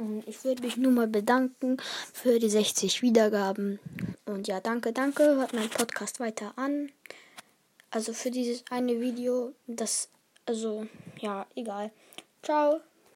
Und ich würde mich nur mal bedanken für die 60 Wiedergaben. Und ja, danke, danke. Hört meinen Podcast weiter an. Also für dieses eine Video, das, also, ja, egal. Ciao.